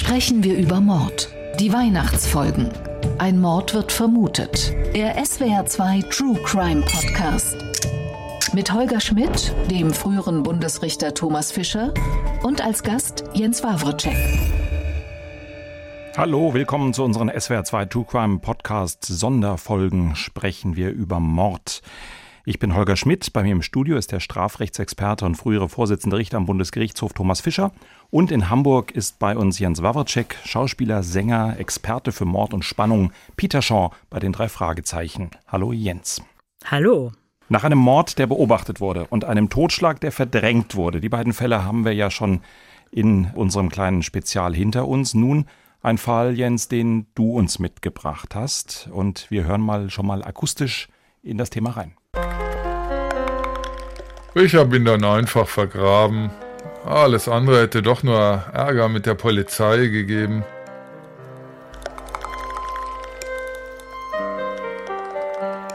Sprechen wir über Mord. Die Weihnachtsfolgen. Ein Mord wird vermutet. Der SWR2 True Crime Podcast. Mit Holger Schmidt, dem früheren Bundesrichter Thomas Fischer und als Gast Jens Wawrczyk. Hallo, willkommen zu unseren SWR2 True Crime Podcast Sonderfolgen. Sprechen wir über Mord. Ich bin Holger Schmidt. Bei mir im Studio ist der Strafrechtsexperte und frühere Vorsitzende Richter am Bundesgerichtshof Thomas Fischer. Und in Hamburg ist bei uns Jens Wawrczyk, Schauspieler, Sänger, Experte für Mord und Spannung, Peter Shaw bei den drei Fragezeichen. Hallo Jens. Hallo. Nach einem Mord, der beobachtet wurde und einem Totschlag, der verdrängt wurde. Die beiden Fälle haben wir ja schon in unserem kleinen Spezial hinter uns. Nun ein Fall, Jens, den du uns mitgebracht hast. Und wir hören mal schon mal akustisch in das Thema rein. Ich habe ihn dann einfach vergraben. Alles andere hätte doch nur Ärger mit der Polizei gegeben.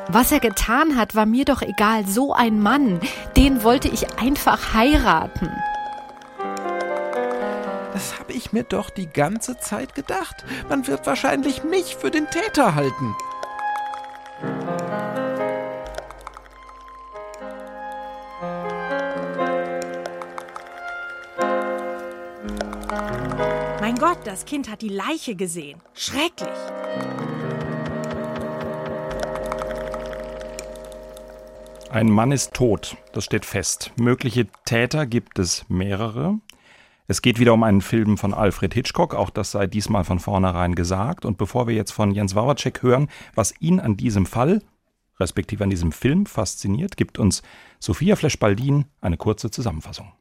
Was er getan hat, war mir doch egal. So ein Mann, den wollte ich einfach heiraten. Das habe ich mir doch die ganze Zeit gedacht. Man wird wahrscheinlich mich für den Täter halten. Mein Gott, das Kind hat die Leiche gesehen. Schrecklich. Ein Mann ist tot, das steht fest. Mögliche Täter gibt es mehrere. Es geht wieder um einen Film von Alfred Hitchcock, auch das sei diesmal von vornherein gesagt. Und bevor wir jetzt von Jens Wawacek hören, was ihn an diesem Fall, respektive an diesem Film fasziniert, gibt uns Sophia Flesch-Baldin eine kurze Zusammenfassung.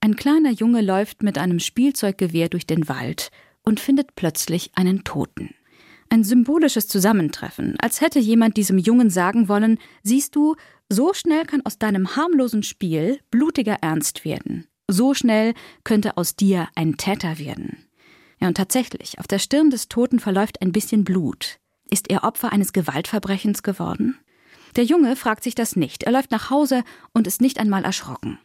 Ein kleiner Junge läuft mit einem Spielzeuggewehr durch den Wald und findet plötzlich einen Toten. Ein symbolisches Zusammentreffen, als hätte jemand diesem Jungen sagen wollen, siehst du, so schnell kann aus deinem harmlosen Spiel blutiger Ernst werden. So schnell könnte aus dir ein Täter werden. Ja, und tatsächlich, auf der Stirn des Toten verläuft ein bisschen Blut. Ist er Opfer eines Gewaltverbrechens geworden? Der Junge fragt sich das nicht. Er läuft nach Hause und ist nicht einmal erschrocken.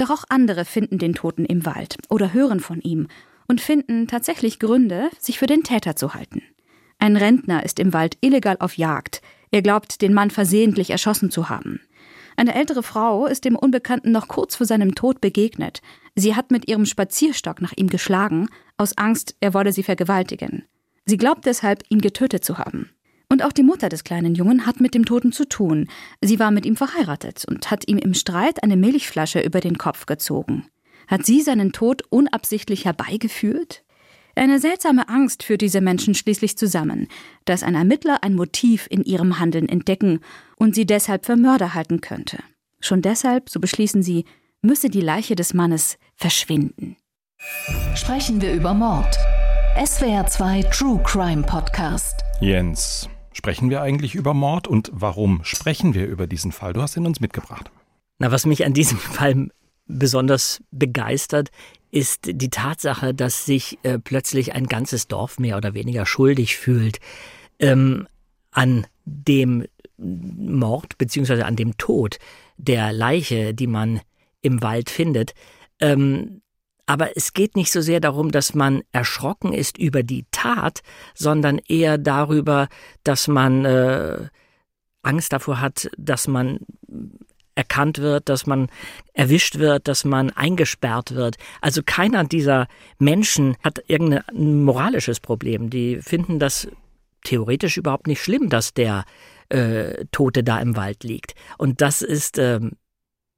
Doch auch andere finden den Toten im Wald oder hören von ihm und finden tatsächlich Gründe, sich für den Täter zu halten. Ein Rentner ist im Wald illegal auf Jagd. Er glaubt, den Mann versehentlich erschossen zu haben. Eine ältere Frau ist dem Unbekannten noch kurz vor seinem Tod begegnet. Sie hat mit ihrem Spazierstock nach ihm geschlagen, aus Angst, er wolle sie vergewaltigen. Sie glaubt deshalb, ihn getötet zu haben. Und auch die Mutter des kleinen Jungen hat mit dem Toten zu tun. Sie war mit ihm verheiratet und hat ihm im Streit eine Milchflasche über den Kopf gezogen. Hat sie seinen Tod unabsichtlich herbeigeführt? Eine seltsame Angst führt diese Menschen schließlich zusammen, dass ein Ermittler ein Motiv in ihrem Handeln entdecken und sie deshalb für Mörder halten könnte. Schon deshalb, so beschließen sie, müsse die Leiche des Mannes verschwinden. Sprechen wir über Mord. SWR 2 True Crime Podcast. Jens, sprechen wir eigentlich über Mord und warum sprechen wir über diesen Fall? Du hast ihn uns mitgebracht. Na, was mich an diesem Fall besonders begeistert, ist die Tatsache, dass sich äh, plötzlich ein ganzes Dorf mehr oder weniger schuldig fühlt ähm, an dem Mord beziehungsweise an dem Tod der Leiche, die man im Wald findet. Ähm, aber es geht nicht so sehr darum, dass man erschrocken ist über die Tat, sondern eher darüber, dass man äh, Angst davor hat, dass man erkannt wird, dass man erwischt wird, dass man eingesperrt wird. Also keiner dieser Menschen hat irgendein moralisches Problem. Die finden das theoretisch überhaupt nicht schlimm, dass der äh, Tote da im Wald liegt. Und das ist äh,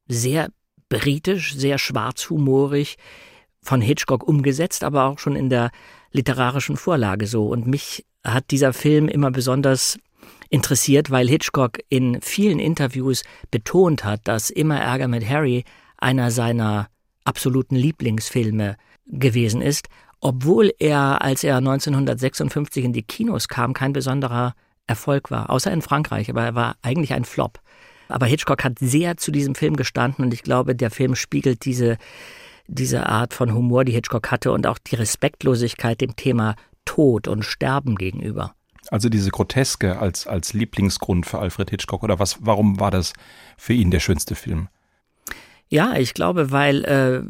sehr britisch, sehr schwarzhumorig von Hitchcock umgesetzt, aber auch schon in der literarischen Vorlage so. Und mich hat dieser Film immer besonders interessiert, weil Hitchcock in vielen Interviews betont hat, dass Immer Ärger mit Harry einer seiner absoluten Lieblingsfilme gewesen ist, obwohl er, als er 1956 in die Kinos kam, kein besonderer Erfolg war, außer in Frankreich, aber er war eigentlich ein Flop. Aber Hitchcock hat sehr zu diesem Film gestanden und ich glaube, der Film spiegelt diese, diese Art von Humor, die Hitchcock hatte und auch die Respektlosigkeit dem Thema Tod und Sterben gegenüber. Also diese Groteske als, als Lieblingsgrund für Alfred Hitchcock oder was, warum war das für ihn der schönste Film? Ja, ich glaube, weil äh,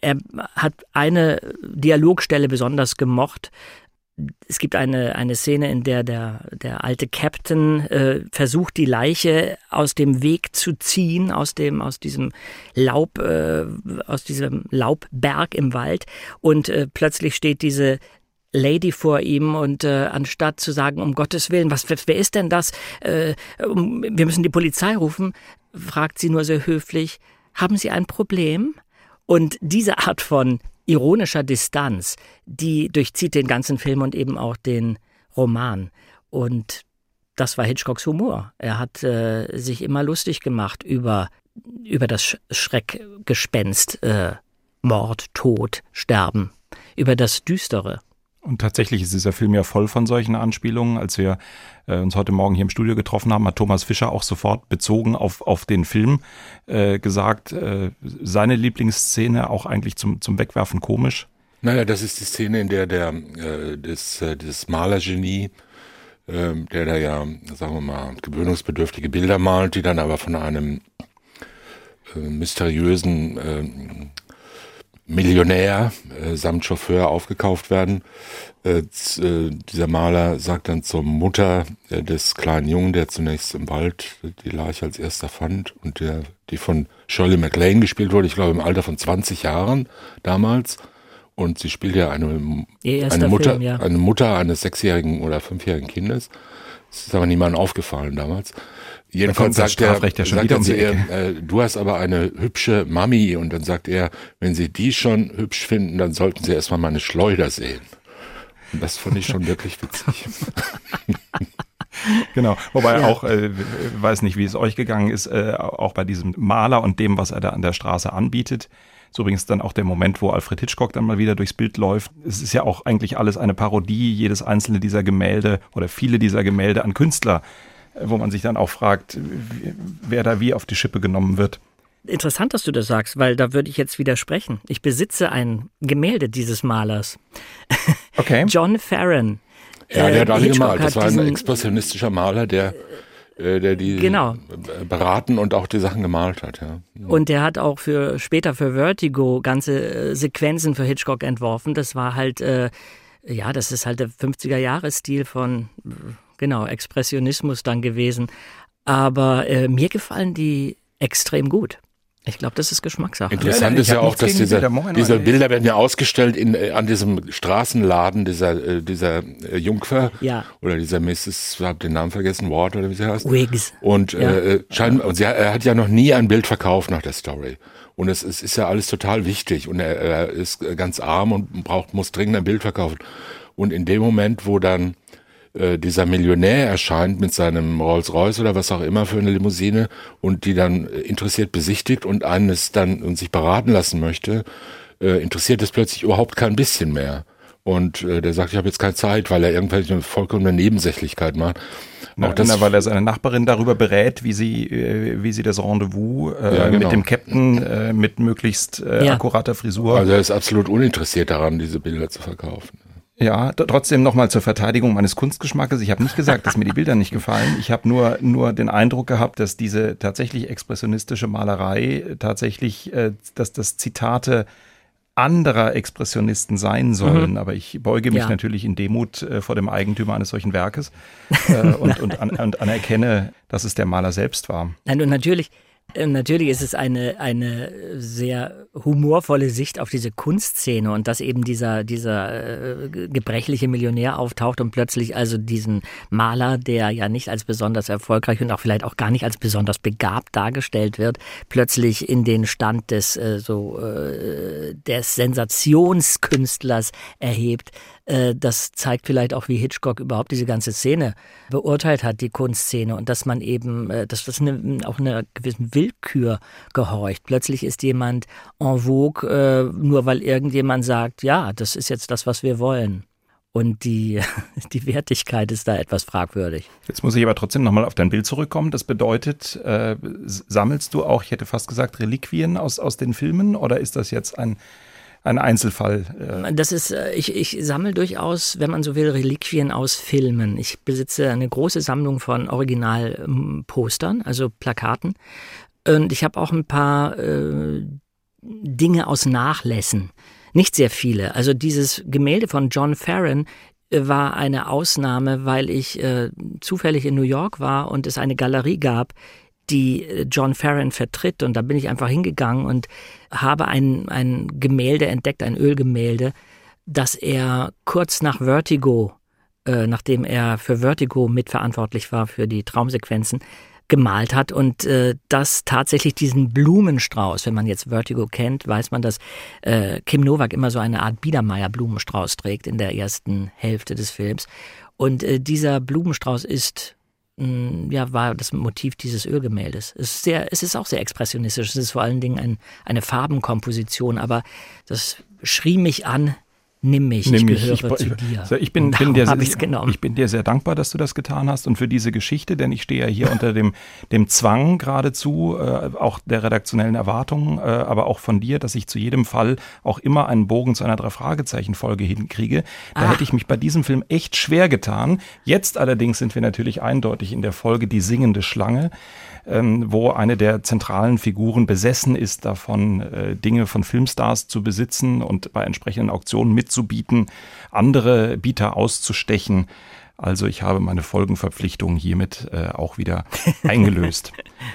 er hat eine Dialogstelle besonders gemocht. Es gibt eine, eine Szene, in der der, der alte Captain äh, versucht, die Leiche aus dem Weg zu ziehen, aus dem, aus diesem Laub, äh, aus diesem Laubberg im Wald. Und äh, plötzlich steht diese Lady vor ihm und äh, anstatt zu sagen, um Gottes Willen, was, wer ist denn das? Äh, wir müssen die Polizei rufen, fragt sie nur sehr höflich, haben Sie ein Problem? Und diese Art von ironischer Distanz, die durchzieht den ganzen Film und eben auch den Roman. Und das war Hitchcocks Humor. Er hat äh, sich immer lustig gemacht über, über das Schreckgespenst, äh, Mord, Tod, Sterben, über das Düstere. Und tatsächlich ist dieser Film ja voll von solchen Anspielungen. Als wir äh, uns heute Morgen hier im Studio getroffen haben, hat Thomas Fischer auch sofort bezogen auf, auf den Film äh, gesagt, äh, seine Lieblingsszene auch eigentlich zum, zum Wegwerfen komisch. Naja, das ist die Szene, in der der äh, das, äh, das Malergenie, äh, der da ja, sagen wir mal, gewöhnungsbedürftige Bilder malt, die dann aber von einem äh, mysteriösen äh, Millionär äh, samt Chauffeur aufgekauft werden. Äh, äh, dieser Maler sagt dann zur Mutter äh, des kleinen Jungen, der zunächst im Wald die Leiche als erster fand und der, die von Shirley MacLaine gespielt wurde, ich glaube im Alter von 20 Jahren damals. Und sie spielt ja eine, eine Mutter, Film, ja. eine Mutter eines sechsjährigen oder fünfjährigen Kindes. Das ist aber niemandem aufgefallen damals. Jedenfalls sagt er, ja sagt er zu ihr, äh, du hast aber eine hübsche Mami und dann sagt er, wenn Sie die schon hübsch finden, dann sollten Sie erstmal meine Schleuder sehen. Und das fand ich schon wirklich witzig. genau, wobei ja. auch, äh, weiß nicht, wie es euch gegangen ist, äh, auch bei diesem Maler und dem, was er da an der Straße anbietet. So übrigens dann auch der Moment, wo Alfred Hitchcock dann mal wieder durchs Bild läuft. Es ist ja auch eigentlich alles eine Parodie, jedes einzelne dieser Gemälde oder viele dieser Gemälde an Künstler wo man sich dann auch fragt, wer da wie auf die Schippe genommen wird. Interessant, dass du das sagst, weil da würde ich jetzt widersprechen. Ich besitze ein Gemälde dieses Malers. Okay. John Farron. Ja, der hat alle gemalt. Das war ein expressionistischer Maler, der äh, der die genau. beraten und auch die Sachen gemalt hat. Ja. Und der hat auch für später für Vertigo ganze äh, Sequenzen für Hitchcock entworfen. Das war halt, äh, ja, das ist halt der 50er-Jahres-Stil von genau, Expressionismus dann gewesen. Aber äh, mir gefallen die extrem gut. Ich glaube, das ist Geschmackssache. Interessant ist ja auch, dass diese, Bilder. diese Bilder werden ja ausgestellt in, äh, an diesem Straßenladen dieser, äh, dieser äh, Jungfer ja. oder dieser Mrs., ich habe den Namen vergessen, Ward oder wie sie heißt. Wiggs. Und, ja. äh, schein, und sie, er hat ja noch nie ein Bild verkauft nach der Story. Und es, es ist ja alles total wichtig. Und er, er ist ganz arm und braucht, muss dringend ein Bild verkaufen. Und in dem Moment, wo dann äh, dieser Millionär erscheint mit seinem Rolls-Royce oder was auch immer für eine Limousine und die dann interessiert besichtigt und eines dann und sich beraten lassen möchte, äh, interessiert es plötzlich überhaupt kein bisschen mehr. Und äh, der sagt, ich habe jetzt keine Zeit, weil er irgendwelche vollkommene Nebensächlichkeit macht. Auch das, na, weil er seine Nachbarin darüber berät, wie sie, äh, wie sie das Rendezvous äh, ja, genau. mit dem Captain äh, mit möglichst äh, ja. akkurater Frisur. Also er ist absolut uninteressiert daran, diese Bilder zu verkaufen. Ja, trotzdem nochmal zur Verteidigung meines Kunstgeschmackes. Ich habe nicht gesagt, dass mir die Bilder nicht gefallen. Ich habe nur, nur den Eindruck gehabt, dass diese tatsächlich expressionistische Malerei tatsächlich, äh, dass das Zitate anderer Expressionisten sein sollen. Mhm. Aber ich beuge mich ja. natürlich in Demut äh, vor dem Eigentümer eines solchen Werkes äh, und, und, an, und anerkenne, dass es der Maler selbst war. Nein, und natürlich natürlich ist es eine, eine sehr humorvolle Sicht auf diese Kunstszene und dass eben dieser, dieser äh, gebrechliche Millionär auftaucht und plötzlich also diesen Maler, der ja nicht als besonders erfolgreich und auch vielleicht auch gar nicht als besonders begabt dargestellt wird, plötzlich in den Stand des, äh, so, äh, des Sensationskünstlers erhebt. Äh, das zeigt vielleicht auch, wie Hitchcock überhaupt diese ganze Szene beurteilt hat, die Kunstszene, und dass man eben, äh, dass das eine, auch einer gewissen Willkür gehorcht. Plötzlich ist jemand en vogue, äh, nur weil irgendjemand sagt, ja, das ist jetzt das, was wir wollen. Und die, die Wertigkeit ist da etwas fragwürdig. Jetzt muss ich aber trotzdem nochmal auf dein Bild zurückkommen. Das bedeutet, äh, sammelst du auch, ich hätte fast gesagt, Reliquien aus, aus den Filmen oder ist das jetzt ein ein Einzelfall. Äh. Das ist, äh, ich, ich sammle durchaus, wenn man so will, Reliquien aus Filmen. Ich besitze eine große Sammlung von Originalpostern, also Plakaten. Und ich habe auch ein paar äh, Dinge aus Nachlässen. Nicht sehr viele. Also dieses Gemälde von John Farron äh, war eine Ausnahme, weil ich äh, zufällig in New York war und es eine Galerie gab, die äh, John Farron vertritt. Und da bin ich einfach hingegangen und habe ein, ein Gemälde entdeckt, ein Ölgemälde, das er kurz nach Vertigo, äh, nachdem er für Vertigo mitverantwortlich war für die Traumsequenzen, gemalt hat und äh, das tatsächlich diesen Blumenstrauß, wenn man jetzt Vertigo kennt, weiß man, dass äh, Kim Novak immer so eine Art Biedermeier Blumenstrauß trägt in der ersten Hälfte des Films und äh, dieser Blumenstrauß ist ja, war das Motiv dieses Ölgemäldes. Es ist, sehr, es ist auch sehr expressionistisch. Es ist vor allen Dingen ein, eine Farbenkomposition, aber das schrie mich an, Nimm mich, Nimm ich gehöre ich, zu dir. Ich bin, bin dir, genommen. ich bin dir sehr dankbar, dass du das getan hast und für diese Geschichte, denn ich stehe ja hier unter dem, dem Zwang geradezu, äh, auch der redaktionellen Erwartungen, äh, aber auch von dir, dass ich zu jedem Fall auch immer einen Bogen zu einer Drei-Fragezeichen-Folge hinkriege. Da Ah. hätte ich mich bei diesem Film echt schwer getan. Jetzt allerdings sind wir natürlich eindeutig in der Folge Die singende Schlange ähm, wo eine der zentralen Figuren besessen ist davon, äh, Dinge von Filmstars zu besitzen und bei entsprechenden Auktionen mitzubieten, andere Bieter auszustechen. Also ich habe meine Folgenverpflichtung hiermit äh, auch wieder eingelöst.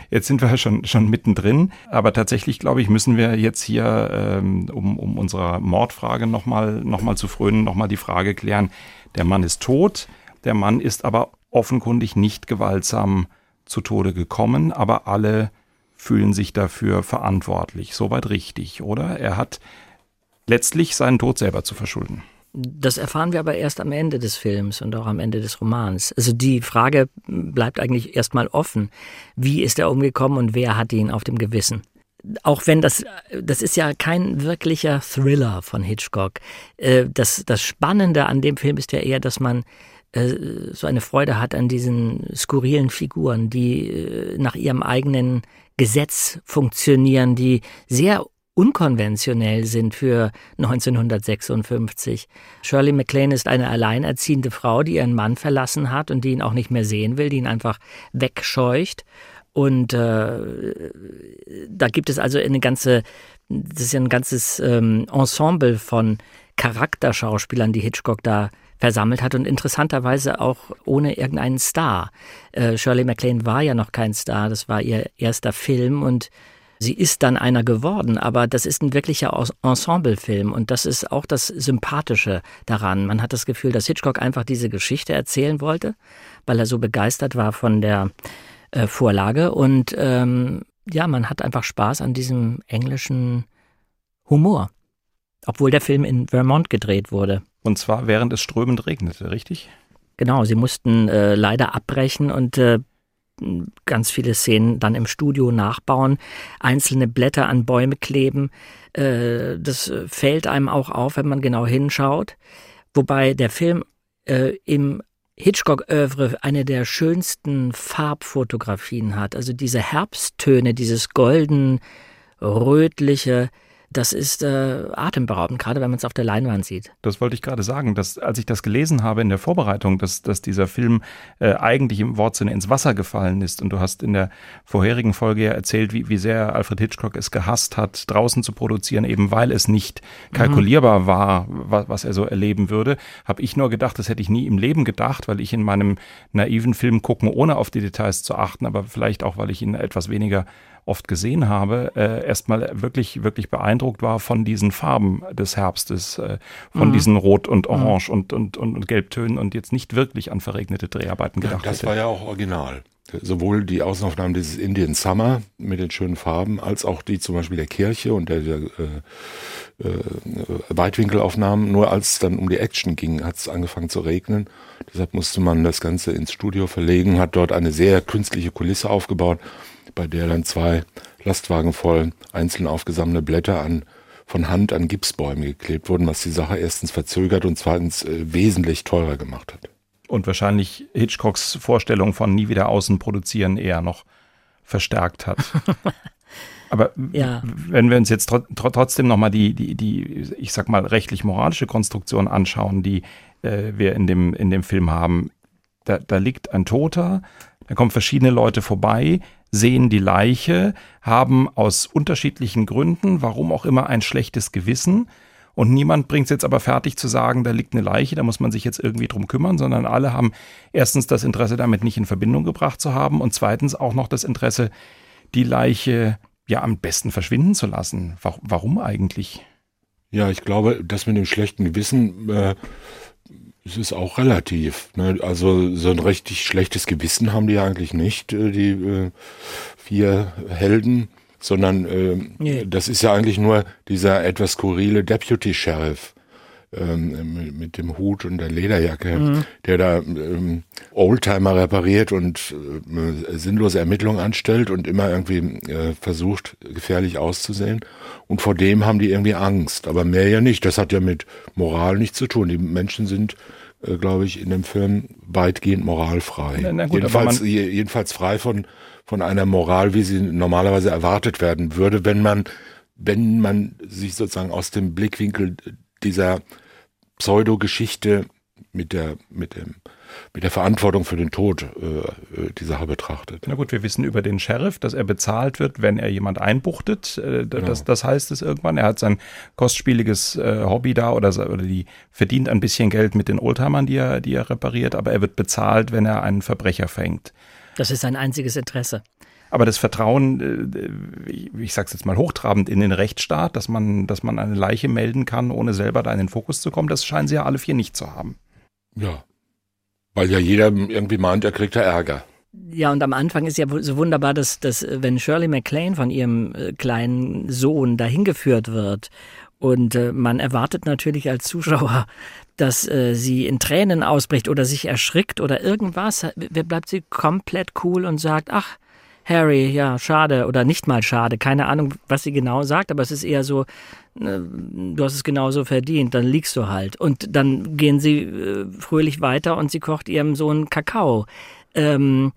Jetzt sind wir schon, schon mittendrin, aber tatsächlich glaube ich, müssen wir jetzt hier, ähm, um, um unserer Mordfrage nochmal noch mal zu frönen, nochmal die Frage klären, der Mann ist tot, der Mann ist aber offenkundig nicht gewaltsam zu Tode gekommen, aber alle fühlen sich dafür verantwortlich. Soweit richtig, oder? Er hat letztlich seinen Tod selber zu verschulden. Das erfahren wir aber erst am Ende des Films und auch am Ende des Romans. Also die Frage bleibt eigentlich erstmal offen. Wie ist er umgekommen und wer hat ihn auf dem Gewissen? Auch wenn das, das ist ja kein wirklicher Thriller von Hitchcock. Äh, Das, das Spannende an dem Film ist ja eher, dass man so eine Freude hat an diesen skurrilen Figuren, die äh, nach ihrem eigenen Gesetz funktionieren, die sehr unkonventionell sind für 1956. Shirley MacLaine ist eine alleinerziehende Frau, die ihren Mann verlassen hat und die ihn auch nicht mehr sehen will, die ihn einfach wegscheucht. Und äh, da gibt es also eine ganze, das ist ja ein ganzes ähm, Ensemble von Charakterschauspielern, die Hitchcock da versammelt hat und interessanterweise auch ohne irgendeinen Star. Äh, Shirley MacLaine war ja noch kein Star, das war ihr erster Film und sie ist dann einer geworden, aber das ist ein wirklicher Ens- Ensemblefilm und das ist auch das Sympathische daran. Man hat das Gefühl, dass Hitchcock einfach diese Geschichte erzählen wollte, weil er so begeistert war von der äh, Vorlage und ähm, ja, man hat einfach Spaß an diesem englischen Humor, obwohl der Film in Vermont gedreht wurde. Und zwar während es strömend regnete, richtig? Genau, sie mussten äh, leider abbrechen und äh, ganz viele Szenen dann im Studio nachbauen, einzelne Blätter an Bäume kleben. Äh, das äh, fällt einem auch auf, wenn man genau hinschaut. Wobei der Film äh, im Hitchcock-Övre eine der schönsten Farbfotografien hat. Also diese Herbsttöne, dieses golden, rötliche, das ist äh, atemberaubend, gerade wenn man es auf der Leinwand sieht. Das wollte ich gerade sagen, dass als ich das gelesen habe in der Vorbereitung, dass, dass dieser Film äh, eigentlich im Wortsinne ins Wasser gefallen ist. Und du hast in der vorherigen Folge ja erzählt, wie, wie sehr Alfred Hitchcock es gehasst hat, draußen zu produzieren, eben weil es nicht kalkulierbar war, was, was er so erleben würde. Habe ich nur gedacht, das hätte ich nie im Leben gedacht, weil ich in meinem naiven Film gucken, ohne auf die Details zu achten, aber vielleicht auch, weil ich ihn etwas weniger oft gesehen habe, äh, erstmal wirklich, wirklich beeindruckt war von diesen Farben des Herbstes, äh, von diesen Rot und Orange und, und, und, und Gelbtönen und jetzt nicht wirklich an verregnete Dreharbeiten Ja, gedacht das hätte. war ja auch original. Sowohl die Außenaufnahmen dieses Indian Summer mit den schönen Farben, als auch die zum Beispiel der Kirche und der, der äh, äh, Weitwinkelaufnahmen. Nur als es dann um die Action ging, hat es angefangen zu regnen. Deshalb musste man das Ganze ins Studio verlegen, hat dort eine sehr künstliche Kulisse aufgebaut, bei der dann zwei Lastwagen voll einzeln aufgesammelte Blätter an von Hand an Gipsbäume geklebt wurden, was die Sache erstens verzögert und zweitens äh, wesentlich teurer gemacht hat. Und wahrscheinlich Hitchcocks Vorstellung von nie wieder außen produzieren eher noch verstärkt hat. Aber Ja. wenn wir uns jetzt tro tro trotzdem nochmal die, die, die, ich sag mal, rechtlich-moralische Konstruktion anschauen, die äh, wir in dem, in dem Film haben, da, da liegt ein Toter, da kommen verschiedene Leute vorbei. Sehen die Leiche, haben aus unterschiedlichen Gründen, warum auch immer, ein schlechtes Gewissen. Und niemand bringt es jetzt aber fertig zu sagen, da liegt eine Leiche, da muss man sich jetzt irgendwie drum kümmern, sondern alle haben erstens das Interesse damit nicht in Verbindung gebracht zu haben und zweitens auch noch das Interesse, die Leiche ja am besten verschwinden zu lassen. Warum eigentlich? Ja, ich glaube, das mit dem schlechten Gewissen, äh, es ist auch relativ. Ne? Also so ein richtig schlechtes Gewissen haben die eigentlich nicht, äh, die äh, vier Helden, sondern äh, nee. das ist ja eigentlich nur dieser etwas skurrile Deputy Sheriff ähm, mit dem Hut und der Lederjacke, mhm. der da ähm, Oldtimer repariert und äh, sinnlose Ermittlungen anstellt und immer irgendwie äh, versucht, gefährlich auszusehen. Und vor dem haben die irgendwie Angst, aber mehr ja nicht. Das hat ja mit Moral nichts zu tun. Die Menschen sind, äh, glaube ich, in dem Film weitgehend moralfrei. Na, na gut, jedenfalls, jedenfalls frei von, von einer Moral, wie sie normalerweise erwartet werden würde, wenn man, wenn man sich sozusagen aus dem Blickwinkel dieser Pseudogeschichte mit der, mit dem, mit der Verantwortung für den Tod äh, äh, dieser Sache betrachtet. Na gut, wir wissen über den Sheriff, dass er bezahlt wird, wenn er jemand einbuchtet. Äh, genau. das, das heißt es irgendwann. Er hat sein kostspieliges äh, Hobby da oder, oder die verdient ein bisschen Geld mit den Oldtimern, die er, die er repariert, aber er wird bezahlt, wenn er einen Verbrecher fängt. Das ist sein einziges Interesse. Aber das Vertrauen, äh, ich sage es jetzt mal hochtrabend, in den Rechtsstaat, dass man, dass man eine Leiche melden kann, ohne selber da in den Fokus zu kommen, das scheinen sie ja alle vier nicht zu haben. Ja. Weil ja jeder irgendwie meint, er kriegt da Ärger. Ja, und am Anfang ist ja so wunderbar, dass, dass äh, wenn Shirley MacLaine von ihrem äh, kleinen Sohn dahin geführt wird und äh, man erwartet natürlich als Zuschauer, dass äh, sie in Tränen ausbricht oder sich erschrickt oder irgendwas, bleibt sie komplett cool und sagt, ach, Harry, ja, schade oder nicht mal schade, keine Ahnung, was sie genau sagt, aber es ist eher so, äh, du hast es genauso verdient, dann liegst du halt. Und dann gehen sie äh, fröhlich weiter und sie kocht ihrem Sohn Kakao. Ähm,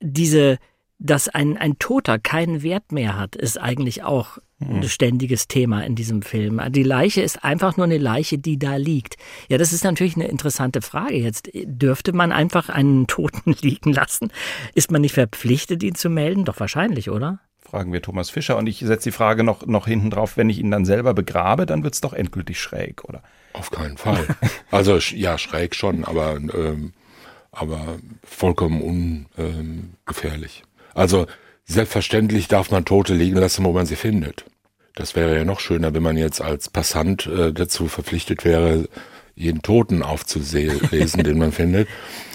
diese, dass ein, ein Toter keinen Wert mehr hat, ist eigentlich auch ein ständiges Thema in diesem Film. Die Leiche ist einfach nur eine Leiche, die da liegt. Ja, das ist natürlich eine interessante Frage jetzt. Dürfte man einfach einen Toten liegen lassen? Ist man nicht verpflichtet, ihn zu melden? Doch wahrscheinlich, oder? Fragen wir Thomas Fischer. Und ich setze die Frage noch, noch hinten drauf, wenn ich ihn dann selber begrabe, dann wird es doch endgültig schräg, oder? Auf keinen Fall. Also ja, schräg schon, aber, ähm, aber vollkommen ungefährlich. Ähm, also Selbstverständlich darf man Tote liegen lassen, wo man sie findet. Das wäre ja noch schöner, wenn man jetzt als Passant äh, dazu verpflichtet wäre, jeden Toten aufzulesen, den man findet.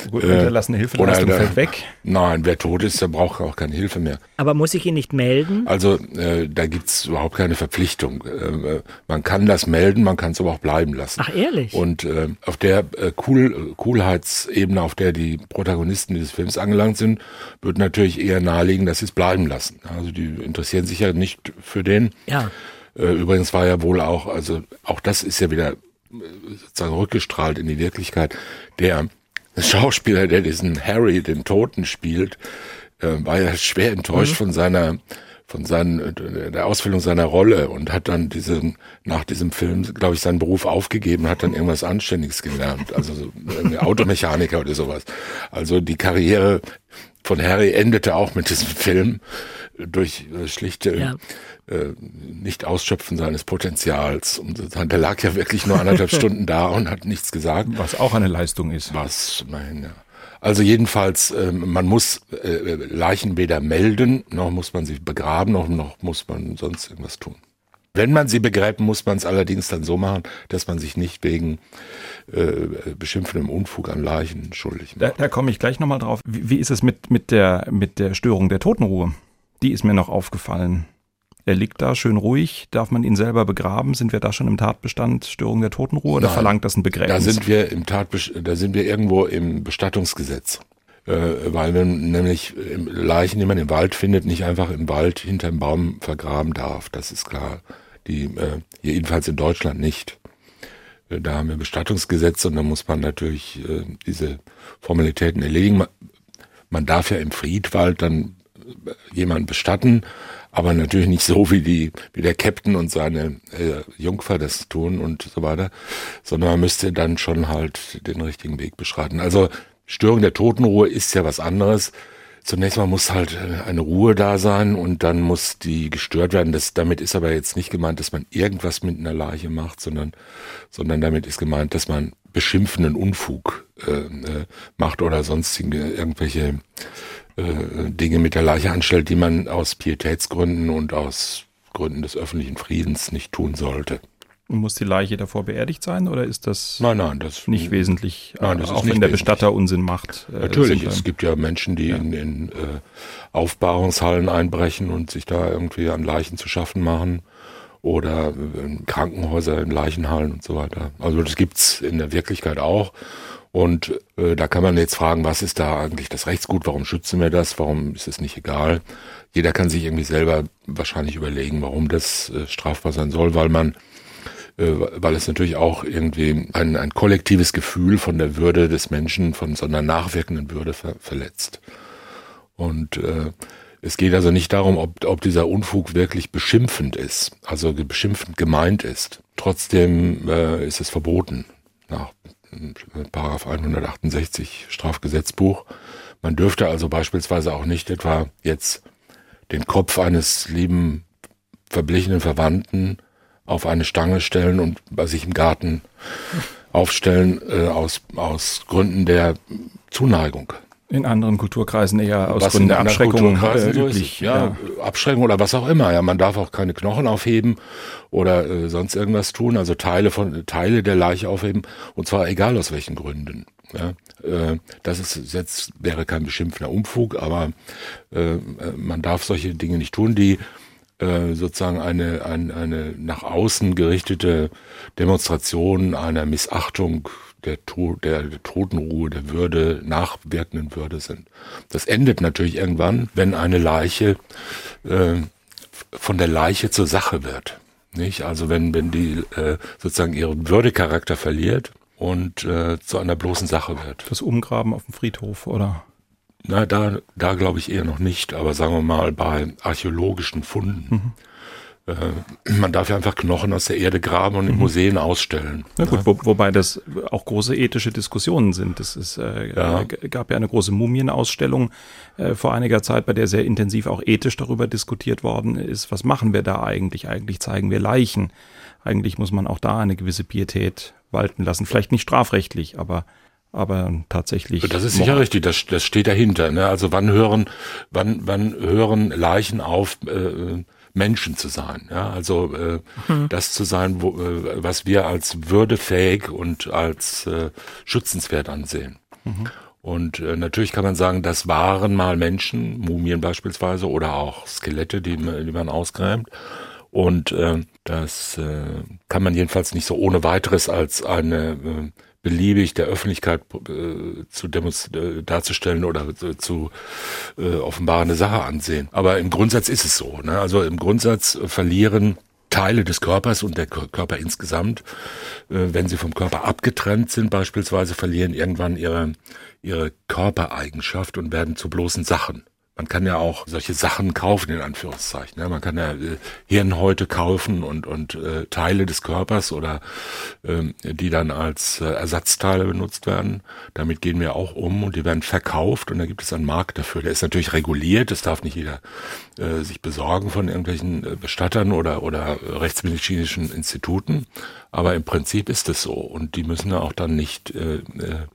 Gut, äh, hinterlassene Hilfeleistung der, fällt weg. Nein, wer tot ist, der braucht auch keine Hilfe mehr. Aber muss ich ihn nicht melden? Also äh, da gibt's überhaupt keine Verpflichtung. Äh, man kann das melden, man kann es aber auch bleiben lassen. Ach ehrlich? Und äh, auf der äh, cool, Coolheitsebene, auf der die Protagonisten dieses Films angelangt sind, wird natürlich eher naheliegen, dass sie es bleiben lassen. Also die interessieren sich ja nicht für den. Ja. Äh, übrigens war ja wohl auch, also auch das ist ja wieder sozusagen rückgestrahlt in die Wirklichkeit. Der Schauspieler, der diesen Harry, den Toten spielt, äh, war ja schwer enttäuscht mhm. von seiner von seinen, der Ausfüllung seiner Rolle und hat dann diesen, nach diesem Film, glaube ich, seinen Beruf aufgegeben, hat dann irgendwas Anständiges gelernt, also so Automechaniker oder sowas. Also die Karriere von Harry endete auch mit diesem Film durch äh, schlichte ja. äh, Nicht-Ausschöpfen seines Potenzials. Und der lag ja wirklich nur anderthalb Stunden da und hat nichts gesagt. Was auch eine Leistung ist. Was, mein, ja. Also jedenfalls, äh, man muss äh, Leichen weder melden, noch muss man sie begraben, noch, noch muss man sonst irgendwas tun. Wenn man sie begräbt, muss man es allerdings dann so machen, dass man sich nicht wegen äh, beschimpfendem Unfug an Leichen schuldig macht. Da, da komme ich gleich nochmal drauf. Wie, wie ist es mit, mit, der, mit der Störung der Totenruhe? Die ist mir noch aufgefallen. Er liegt da schön ruhig. Darf man ihn selber begraben? Sind wir da schon im Tatbestand Störung der Totenruhe oder Nein, verlangt das ein Begräbnis? Da sind wir im Tatbestand, da sind wir irgendwo im Bestattungsgesetz. Äh, weil man nämlich Leichen, die man im Wald findet, nicht einfach im Wald hinterm Baum vergraben darf. Das ist klar. Die, äh, jedenfalls in Deutschland nicht. Äh, da haben wir Bestattungsgesetze und da muss man natürlich äh, diese Formalitäten erledigen. Man, man darf ja im Friedwald dann jemanden bestatten, aber natürlich nicht so wie die wie der Captain und seine äh, Jungfer das tun und so weiter, sondern man müsste dann schon halt den richtigen Weg beschreiten. Also Störung der Totenruhe ist ja was anderes. zunächst mal muss halt äh, eine Ruhe da sein und dann muss die gestört werden. Das, damit ist aber jetzt nicht gemeint, dass man irgendwas mit einer Leiche macht, sondern, sondern damit ist gemeint, dass man beschimpfenden Unfug äh, äh, macht oder sonstige irgendwelche äh, Dinge mit der Leiche anstellt, die man aus Pietätsgründen und aus Gründen des öffentlichen Friedens nicht tun sollte. Muss die Leiche davor beerdigt sein oder ist das, nein, nein, das nicht wesentlich, nein, das auch ist wenn der wesentlich. Bestatter Unsinn macht? Äh, Natürlich, es gibt ja Menschen, die ja. in, in äh, Aufbahrungshallen einbrechen und sich da irgendwie an Leichen zu schaffen machen oder in Krankenhäuser, in Leichenhallen und so weiter. Also das gibt's in der Wirklichkeit auch. Und äh, da kann man jetzt fragen, was ist da eigentlich das Rechtsgut? Warum schützen wir das? Warum ist es nicht egal? Jeder kann sich irgendwie selber wahrscheinlich überlegen, warum das äh, strafbar sein soll, weil man äh, weil es natürlich auch irgendwie ein, ein kollektives Gefühl von der Würde des Menschen, von so einer nachwirkenden Würde ver verletzt. Und äh, es geht also nicht darum, ob, ob dieser Unfug wirklich beschimpfend ist, also beschimpfend gemeint ist. Trotzdem äh, ist es verboten nach Paragraph 168 Strafgesetzbuch. Man dürfte also beispielsweise auch nicht etwa jetzt den Kopf eines lieben verblichenen Verwandten auf eine Stange stellen und bei sich im Garten aufstellen äh, aus, aus Gründen der Zuneigung. In anderen Kulturkreisen eher aus was Gründen der Abschreckung äh, üblich. So ja, ja, Abschreckung oder was auch immer. Ja, man darf auch keine Knochen aufheben oder äh, sonst irgendwas tun. Also Teile von Teile der Leiche aufheben und zwar egal aus welchen Gründen. Ja, äh, das ist jetzt wäre kein beschimpfender Umfug, aber äh, man darf solche Dinge nicht tun, die äh, sozusagen eine, eine, eine nach außen gerichtete Demonstration einer Missachtung der, der, der Totenruhe, der Würde, nachwirkenden Würde sind. Das endet natürlich irgendwann, wenn eine Leiche äh, von der Leiche zur Sache wird. Nicht? Also wenn, wenn die äh, sozusagen ihren Würdecharakter verliert und äh, zu einer bloßen Sache wird. Das Umgraben auf dem Friedhof, oder? Na, da, da glaube ich eher noch nicht, aber sagen wir mal bei archäologischen Funden. Mhm. Äh, man darf ja einfach Knochen aus der Erde graben und in Museen ausstellen. Na gut, wo, wobei das auch große ethische Diskussionen sind. Es ist, äh, ja. gab ja eine große Mumienausstellung äh, vor einiger Zeit, bei der sehr intensiv auch ethisch darüber diskutiert worden ist, was machen wir da eigentlich? Eigentlich zeigen wir Leichen. Eigentlich muss man auch da eine gewisse Pietät walten lassen. Vielleicht nicht strafrechtlich, aber aber tatsächlich. Das ist sicher richtig, das, das steht dahinter. Ne? Also wann hören, wann, wann hören Leichen auf, äh, Menschen zu sein? Ja? Also äh, mhm. das zu sein, wo, äh, was wir als würdefähig und als äh, schützenswert ansehen. Mhm. Und äh, natürlich kann man sagen, das waren mal Menschen, Mumien beispielsweise, oder auch Skelette, die, die man ausgräbt. Und äh, das äh, kann man jedenfalls nicht so ohne weiteres als eine äh, beliebig der Öffentlichkeit äh, zu äh, darzustellen oder äh, zu äh, offenbarende Sache ansehen. Aber im Grundsatz ist es so. Ne? Also im Grundsatz verlieren Teile des Körpers und der Körper insgesamt, äh, wenn sie vom Körper abgetrennt sind, beispielsweise verlieren irgendwann ihre, ihre Körpereigenschaft und werden zu bloßen Sachen. Man kann ja auch solche Sachen kaufen, in Anführungszeichen. Ja, man kann ja äh, Hirnhäute kaufen und, und äh, Teile des Körpers oder ähm, die dann als äh, Ersatzteile benutzt werden. Damit gehen wir auch um und die werden verkauft und da gibt es einen Markt dafür. Der ist natürlich reguliert, das darf nicht jeder äh, sich besorgen von irgendwelchen äh, Bestattern oder, oder rechtsmedizinischen Instituten. Aber im Prinzip ist es so und die müssen ja auch dann nicht äh, äh,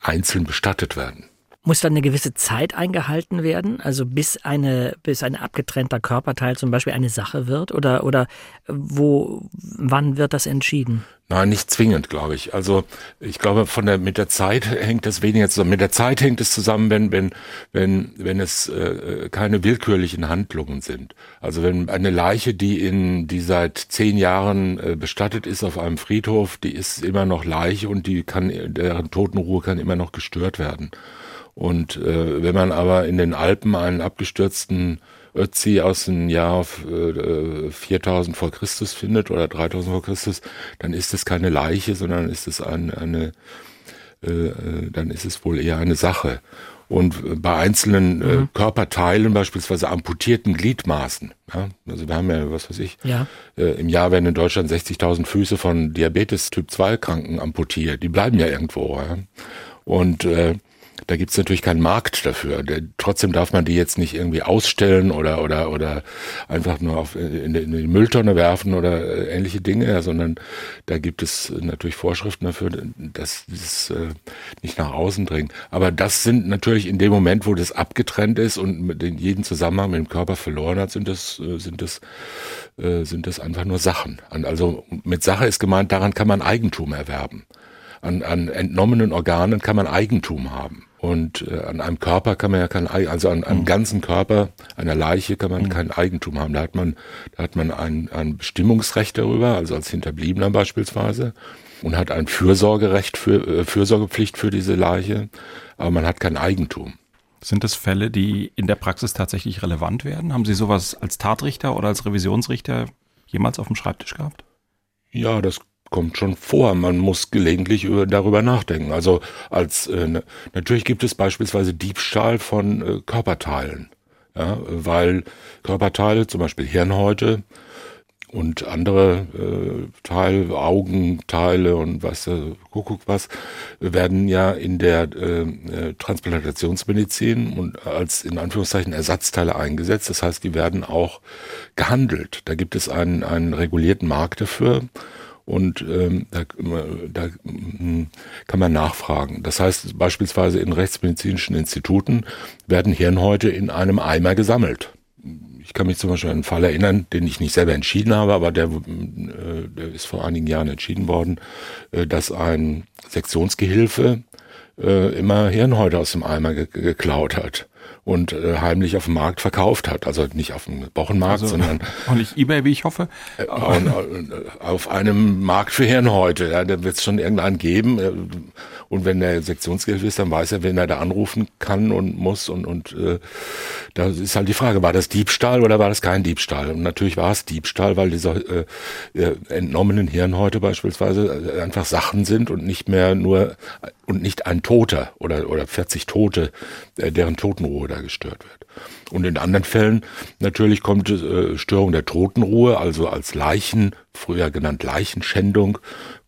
einzeln bestattet werden. Muss dann eine gewisse Zeit eingehalten werden, also bis eine bis ein abgetrennter Körperteil zum Beispiel eine Sache wird oder oder wo wann wird das entschieden? Nein, nicht zwingend, glaube ich. Also ich glaube, von der mit der Zeit hängt das weniger zusammen. Mit der Zeit hängt es zusammen, wenn wenn wenn wenn es äh, keine willkürlichen Handlungen sind. Also wenn eine Leiche, die in die seit zehn Jahren äh, bestattet ist auf einem Friedhof, die ist immer noch Leiche und die kann deren Totenruhe kann immer noch gestört werden. Und äh, wenn man aber in den Alpen einen abgestürzten Ötzi aus dem Jahr äh, 4000 vor Christus findet oder 3000 vor Christus, dann ist es keine Leiche, sondern ist es ein, eine, äh, dann ist es wohl eher eine Sache. Und bei einzelnen äh, mhm. Körperteilen, beispielsweise amputierten Gliedmaßen, ja, also wir haben ja, was weiß ich, ja. äh, im Jahr werden in Deutschland 60.000 Füße von Diabetes Typ 2 Kranken amputiert. Die bleiben ja irgendwo. Ja. Und äh, da gibt's natürlich keinen Markt dafür. Trotzdem darf man die jetzt nicht irgendwie ausstellen oder oder oder einfach nur auf, in, in die Mülltonne werfen oder äh, ähnliche Dinge, sondern da gibt es natürlich Vorschriften dafür, dass das äh, nicht nach außen dringt. Aber das sind natürlich in dem Moment, wo das abgetrennt ist und mit den, jeden Zusammenhang mit dem Körper verloren hat, sind das äh, sind das sind das einfach nur Sachen. Also mit Sache ist gemeint, daran kann man Eigentum erwerben. An, an entnommenen Organen kann man Eigentum haben. Und äh, an einem Körper kann man ja kein, also an einem mhm. ganzen Körper einer Leiche kann man mhm. kein Eigentum haben. Da hat man, da hat man ein, ein Bestimmungsrecht darüber, also als Hinterbliebener beispielsweise, und hat ein Fürsorgerecht für äh, Fürsorgepflicht für diese Leiche, aber man hat kein Eigentum. Sind das Fälle, die in der Praxis tatsächlich relevant werden? Haben Sie sowas als Tatrichter oder als Revisionsrichter jemals auf dem Schreibtisch gehabt? Ja, das kommt schon vor. Man muss gelegentlich über, darüber nachdenken. Also als äh, ne, natürlich gibt es beispielsweise Diebstahl von äh, Körperteilen, ja, weil Körperteile, zum Beispiel Hirnhäute und andere äh, Teile, Augenteile und was, äh, Kuckuck was, werden ja in der äh, äh, Transplantationsmedizin und als in Anführungszeichen Ersatzteile eingesetzt. Das heißt, die werden auch gehandelt. Da gibt es einen, einen regulierten Markt dafür und ähm, da, da hm, kann man nachfragen. Das heißt beispielsweise in rechtsmedizinischen Instituten werden Hirnhäute in einem Eimer gesammelt. Ich kann mich zum Beispiel an einen Fall erinnern, den ich nicht selber entschieden habe, aber der, äh, der ist vor einigen Jahren entschieden worden, äh, dass ein Sektionsgehilfe äh, immer Hirnhäute aus dem Eimer ge geklaut hat und äh, heimlich auf dem Markt verkauft hat. Also nicht auf dem Wochenmarkt, also, sondern auch nicht eBay, wie ich hoffe. Äh, auf einem Markt für Hirnhäute. Ja, da wird es schon irgendeinen geben. Und wenn der Sektionsgehilfe ist, dann weiß er, wen er da anrufen kann und muss. Und, und äh, da ist halt die Frage, war das Diebstahl oder war das kein Diebstahl? Und natürlich war es Diebstahl, weil diese äh, äh entnommenen Hirnhäute beispielsweise äh, einfach Sachen sind und nicht mehr nur und nicht ein Toter oder, oder 40 Tote, äh, deren Totenruhe da gestört wird. Und in anderen Fällen natürlich kommt äh, Störung der Totenruhe, also als Leichen, früher genannt Leichenschändung,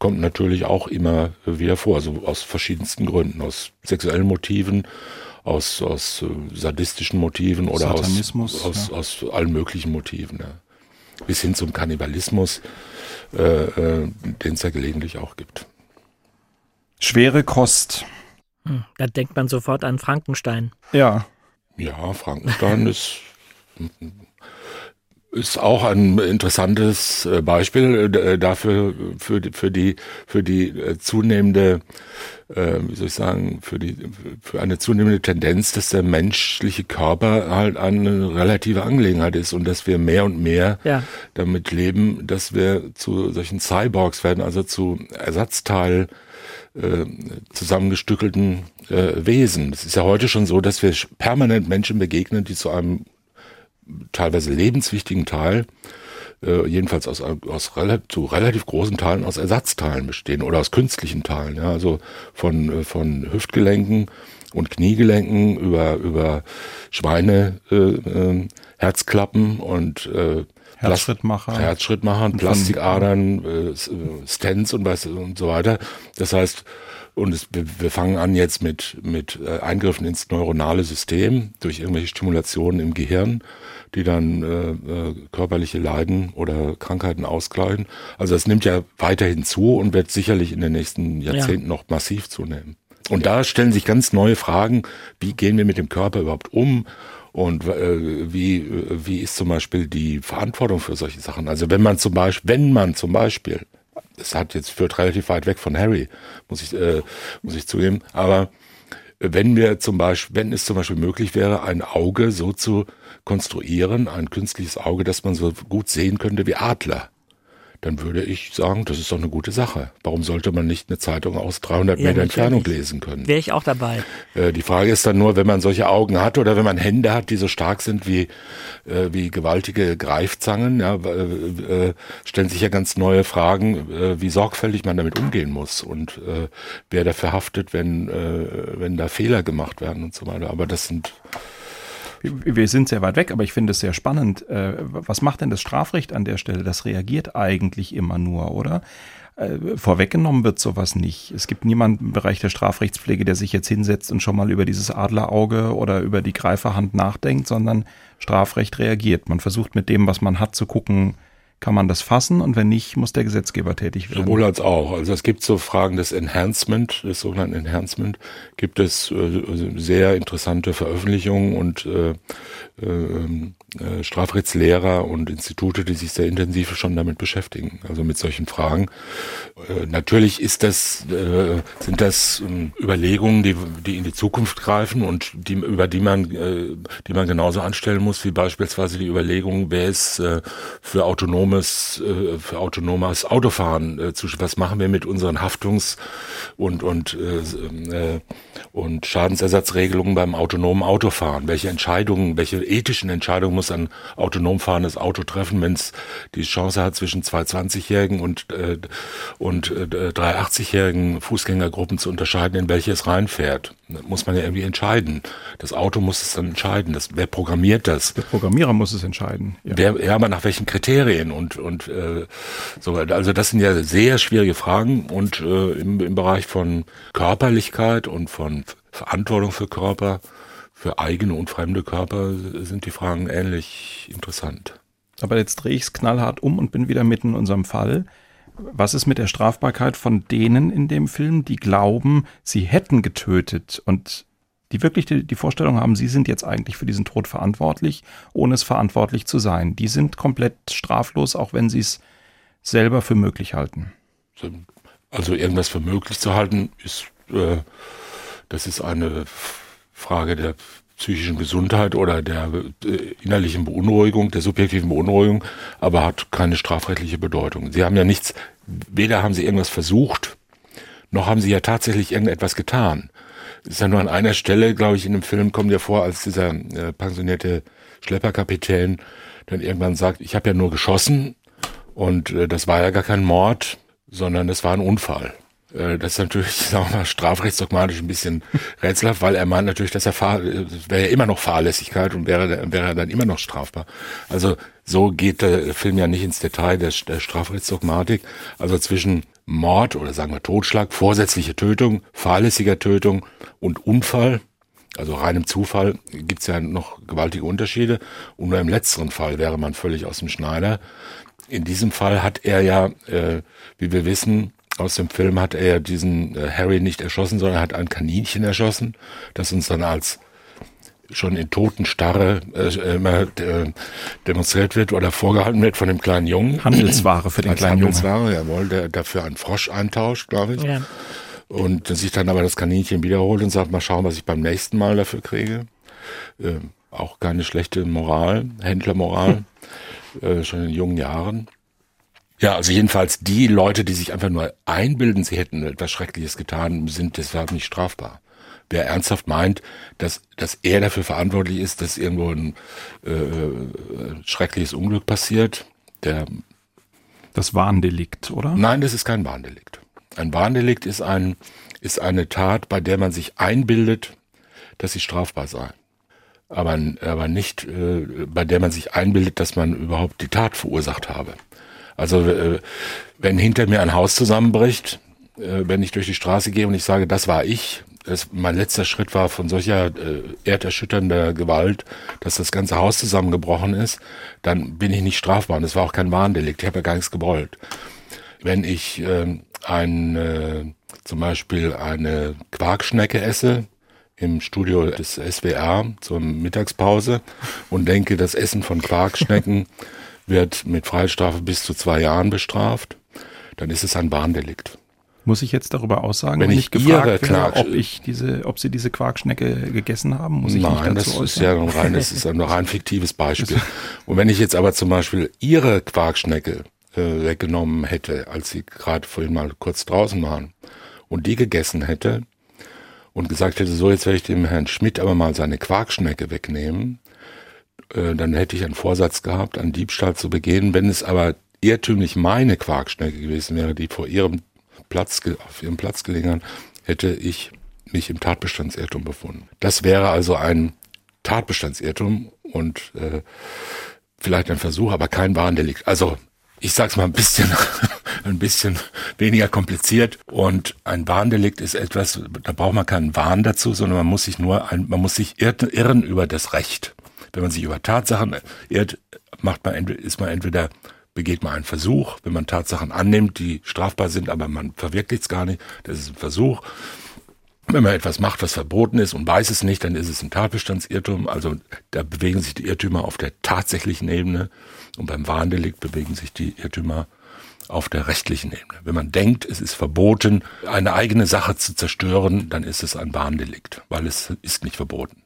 kommt natürlich auch immer wieder vor, also aus verschiedensten Gründen, aus sexuellen Motiven, aus, aus äh, sadistischen Motiven oder aus, aus, ja. aus allen möglichen Motiven. Ja. Bis hin zum Kannibalismus, äh, äh, den es ja gelegentlich auch gibt. Schwere Kost. Hm, da denkt man sofort an Frankenstein. Ja. Ja, Frankenstein ist, ist auch ein interessantes äh, Beispiel äh, dafür, für, für die, für die äh, zunehmende, wie soll ich sagen, für die, für eine zunehmende Tendenz, dass der menschliche Körper halt eine relative Angelegenheit ist und dass wir mehr und mehr ja. damit leben, dass wir zu solchen Cyborgs werden, also zu Ersatzteil äh, zusammengestückelten äh, Wesen. Es ist ja heute schon so, dass wir permanent Menschen begegnen, die zu einem teilweise lebenswichtigen Teil äh, jedenfalls aus, aus relativ, zu relativ großen Teilen aus Ersatzteilen bestehen oder aus künstlichen Teilen, ja, also von, äh, von Hüftgelenken und Kniegelenken über, über Schweine, äh, äh, Herzklappen und äh, Herzschrittmacher. Herzschrittmacher, Plastikadern, äh, Stents und, was, und so weiter. Das heißt, und es, wir, wir fangen an jetzt mit, mit äh, Eingriffen ins neuronale System durch irgendwelche Stimulationen im Gehirn, die dann äh, äh, körperliche Leiden oder Krankheiten ausgleichen. Also das nimmt ja weiterhin zu und wird sicherlich in den nächsten Jahrzehnten ja. noch massiv zunehmen. Und da stellen sich ganz neue Fragen, wie gehen wir mit dem Körper überhaupt um und äh, wie, wie ist zum Beispiel die Verantwortung für solche Sachen? Also wenn man zum Beispiel, wenn man zum Beispiel, das hat jetzt führt relativ weit weg von Harry, muss ich, äh, muss ich zugeben, aber wenn wir zum Beispiel, wenn es zum Beispiel möglich wäre, ein Auge so zu konstruieren, ein künstliches Auge, dass man so gut sehen könnte wie Adler, dann würde ich sagen, das ist doch eine gute Sache. Warum sollte man nicht eine Zeitung aus 300 ja, Meter Entfernung lesen können? Wäre ich auch dabei. Äh, die Frage ist dann nur, wenn man solche Augen hat oder wenn man Hände hat, die so stark sind wie, äh, wie gewaltige Greifzangen, ja, äh, äh stellen sich ja ganz neue Fragen, äh, wie sorgfältig man damit umgehen muss und äh, wer dafür haftet, wenn, wenn da Fehler gemacht werden und so weiter. Aber das sind Wir sind sehr weit weg, aber ich finde es sehr spannend. Äh, was macht denn das Strafrecht an der Stelle? Das reagiert eigentlich immer nur, oder? Äh, vorweggenommen wird sowas nicht. Es gibt niemanden im Bereich der Strafrechtspflege, der sich jetzt hinsetzt und schon mal über dieses Adlerauge oder über die Greiferhand nachdenkt, sondern Strafrecht reagiert. Man versucht mit dem, was man hat, zu gucken, kann man das fassen und wenn nicht, muss der Gesetzgeber tätig werden. Sowohl als auch. Also es gibt so Fragen des Enhancement, des sogenannten Enhancement, gibt es äh, sehr interessante Veröffentlichungen und äh, äh, äh, Strafrechtslehrer und Institute, die sich sehr intensiv schon damit beschäftigen, also mit solchen Fragen. Äh, natürlich ist das, sind das ähm, Überlegungen, die, die in die Zukunft greifen und die, über die man, die man genauso anstellen muss, wie beispielsweise die Überlegung, wer ist für autonomes, für autonomes Autofahren zu, was machen wir mit unseren Haftungs- und, und, und Schadensersatzregelungen beim autonomen Autofahren? Welche Entscheidungen, welche ethischen Entscheidungen muss ein autonom fahrendes Auto treffen, wenn es die Chance hat, zwischen zwei 20-Jährigen und, äh, und äh, drei 80-jährigen Fußgängergruppen zu unterscheiden, in welche es reinfährt. Da muss man ja irgendwie entscheiden. Das Auto muss es dann entscheiden. Das, wer programmiert das? Der Programmierer muss es entscheiden. Ja, wer, ja aber nach welchen Kriterien und, und äh, so. Also das sind ja sehr schwierige Fragen und äh, im, im Bereich von Körperlichkeit und von Verantwortung für Körper für eigene und fremde Körper sind die Fragen ähnlich interessant. Aber jetzt drehe ich es knallhart um und bin wieder mitten in unserem Fall. Was ist mit der Strafbarkeit von denen in dem Film, die glauben, sie hätten getötet und die wirklich die, die, Vorstellung haben, sie sind jetzt eigentlich für diesen Tod verantwortlich, ohne es verantwortlich zu sein. Die sind komplett straflos, auch wenn sie es selber für möglich halten. Also irgendwas für möglich zu halten, ist, äh, das ist eine Frage der psychischen Gesundheit oder der äh, innerlichen Beunruhigung, der subjektiven Beunruhigung, aber hat keine strafrechtliche Bedeutung. Sie haben ja nichts, weder haben sie irgendwas versucht, noch haben sie ja tatsächlich irgendetwas getan. Es ist ja nur an einer Stelle, glaube ich, in dem Film kommt ja vor, als dieser äh, pensionierte Schlepperkapitän dann irgendwann sagt, ich habe ja nur geschossen und äh, das war ja gar kein Mord, sondern das war ein Unfall. Äh, das ist natürlich, sagen wir mal, strafrechtsdogmatisch ein bisschen rätselhaft, weil er meint natürlich, dass er fahr, wäre ja immer noch Fahrlässigkeit und wäre, wäre dann immer noch strafbar. Also so geht der Film ja nicht ins Detail der, der Strafrechtsdogmatik. Also zwischen Mord oder sagen wir Totschlag, vorsätzliche Tötung, fahrlässiger Tötung und Unfall, also reinem Zufall, gibt's ja noch gewaltige Unterschiede. Und nur im letzteren Fall wäre man völlig aus dem Schneider. In diesem Fall hat er ja, äh, wie wir wissen, aus dem Film hat er diesen äh, Harry nicht erschossen, sondern hat ein Kaninchen erschossen, das uns dann als schon in Totenstarre äh, immer äh, demonstriert wird oder vorgehalten wird von dem kleinen Jungen. Handelsware für den als kleinen Handelsware, Jungen. Jawohl, der dafür einen Frosch eintauscht, glaube ich. Ja. Und sich dann aber das Kaninchen wiederholt und sagt, mal schauen, was ich beim nächsten Mal dafür kriege. Äh, auch keine schlechte Moral, Händlermoral, äh, schon in jungen Jahren. Ja, also jedenfalls die Leute, die sich einfach nur einbilden, sie hätten etwas Schreckliches getan, sind deshalb nicht strafbar. Wer ernsthaft meint, dass, dass er dafür verantwortlich ist, dass irgendwo ein äh, schreckliches Unglück passiert, der das Warndelikt, oder? Nein, das ist kein Warndelikt. Ein Warndelikt ist ein ist eine Tat, bei der man sich einbildet, dass sie strafbar sei. Aber, aber nicht, äh, bei der man sich einbildet, dass man überhaupt die Tat verursacht habe. Also äh, wenn hinter mir ein Haus zusammenbricht, äh, wenn ich durch die Straße gehe und ich sage, das war ich, das, mein letzter Schritt war von solcher äh, erderschütternder Gewalt, dass das ganze Haus zusammengebrochen ist, dann bin ich nicht strafbar. Und das war auch kein Warndelikt, ich habe ja gar nichts gewollt. Wenn ich äh, ein, äh, zum Beispiel eine Quarkschnecke esse, im Studio des SWR zur Mittagspause und denke, das Essen von Quarkschnecken wird mit Freiheitsstrafe bis zu zwei Jahren bestraft, dann ist es ein Bahndelikt. Muss ich jetzt darüber aussagen, wenn, wenn ich gefragt werde, ob ich diese, ob Sie diese Quarkschnecke gegessen haben? Muss ich Nein, das äußern? ist ja ein rein, das ist ein rein fiktives Beispiel. Und wenn ich jetzt aber zum Beispiel Ihre Quarkschnecke äh, weggenommen hätte, als Sie gerade vorhin mal kurz draußen waren, und die gegessen hätte und gesagt hätte, so jetzt werde ich dem Herrn Schmidt aber mal seine Quarkschnecke wegnehmen, äh, dann hätte ich einen Vorsatz gehabt, einen Diebstahl zu begehen. Wenn es aber irrtümlich meine Quarkschnecke gewesen wäre, die vor ihrem Platz, auf ihrem Platz gelegen hätte ich mich im Tatbestandsirrtum befunden. Das wäre also ein Tatbestandsirrtum und äh, vielleicht ein Versuch, aber kein Warndelikt. Also ich sag's mal ein bisschen, ein bisschen weniger kompliziert. Und ein Warndelikt ist etwas, da braucht man keinen Wahn dazu, sondern man muss sich nur, ein, man muss sich irren über das Recht. Wenn man sich über Tatsachen irrt, macht man, ist man entweder begeht man einen Versuch, wenn man Tatsachen annimmt, die strafbar sind, aber man verwirklicht es gar nicht, das ist ein Versuch. Wenn man etwas macht, was verboten ist und weiß es nicht, dann ist es ein Tatbestandsirrtum. Also da bewegen sich die Irrtümer auf der tatsächlichen Ebene und beim Warndelikt bewegen sich die Irrtümer auf der rechtlichen Ebene. Wenn man denkt, es ist verboten, eine eigene Sache zu zerstören, dann ist es ein Warndelikt, weil es ist nicht verboten.